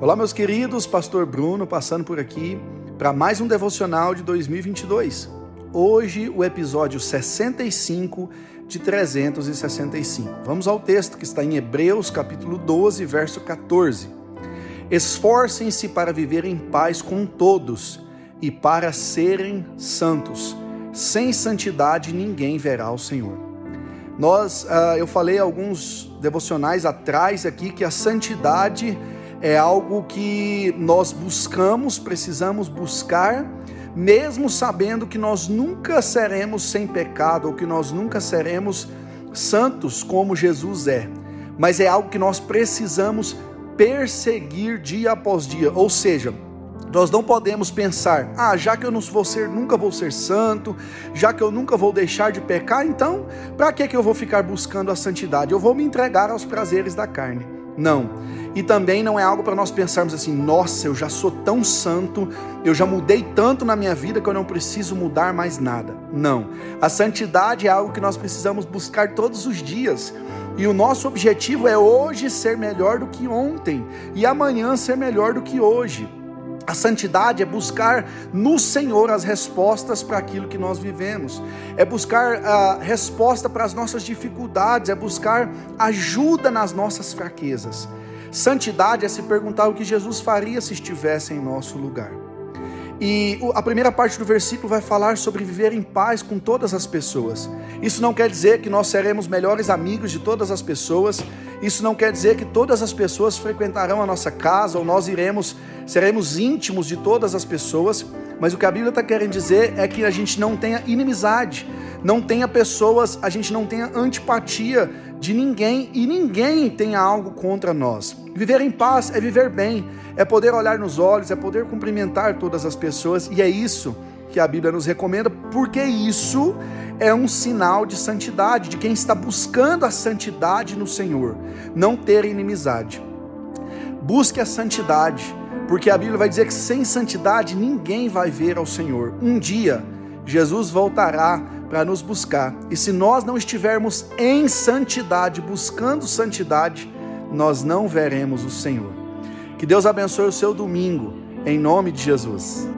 Olá, meus queridos, Pastor Bruno passando por aqui para mais um devocional de 2022. Hoje, o episódio 65 de 365. Vamos ao texto que está em Hebreus, capítulo 12, verso 14. Esforcem-se para viver em paz com todos e para serem santos. Sem santidade ninguém verá o Senhor. Nós, uh, eu falei alguns devocionais atrás aqui que a santidade é algo que nós buscamos, precisamos buscar, mesmo sabendo que nós nunca seremos sem pecado ou que nós nunca seremos santos como Jesus é. Mas é algo que nós precisamos perseguir dia após dia, ou seja, nós não podemos pensar, ah, já que eu não vou ser, nunca vou ser santo, já que eu nunca vou deixar de pecar, então, para que que eu vou ficar buscando a santidade? Eu vou me entregar aos prazeres da carne. Não. E também não é algo para nós pensarmos assim, nossa, eu já sou tão santo, eu já mudei tanto na minha vida que eu não preciso mudar mais nada. Não. A santidade é algo que nós precisamos buscar todos os dias. E o nosso objetivo é hoje ser melhor do que ontem e amanhã ser melhor do que hoje. A santidade é buscar no Senhor as respostas para aquilo que nós vivemos, é buscar a resposta para as nossas dificuldades, é buscar ajuda nas nossas fraquezas. Santidade é se perguntar o que Jesus faria se estivesse em nosso lugar. E a primeira parte do versículo vai falar sobre viver em paz com todas as pessoas. Isso não quer dizer que nós seremos melhores amigos de todas as pessoas. Isso não quer dizer que todas as pessoas frequentarão a nossa casa ou nós iremos, seremos íntimos de todas as pessoas. Mas o que a Bíblia está querendo dizer é que a gente não tenha inimizade, não tenha pessoas, a gente não tenha antipatia de ninguém e ninguém tenha algo contra nós. Viver em paz é viver bem, é poder olhar nos olhos, é poder cumprimentar todas as pessoas e é isso que a Bíblia nos recomenda, porque isso é um sinal de santidade, de quem está buscando a santidade no Senhor, não ter inimizade. Busque a santidade, porque a Bíblia vai dizer que sem santidade ninguém vai ver ao Senhor. Um dia Jesus voltará para nos buscar. E se nós não estivermos em santidade, buscando santidade, nós não veremos o Senhor. Que Deus abençoe o seu domingo, em nome de Jesus.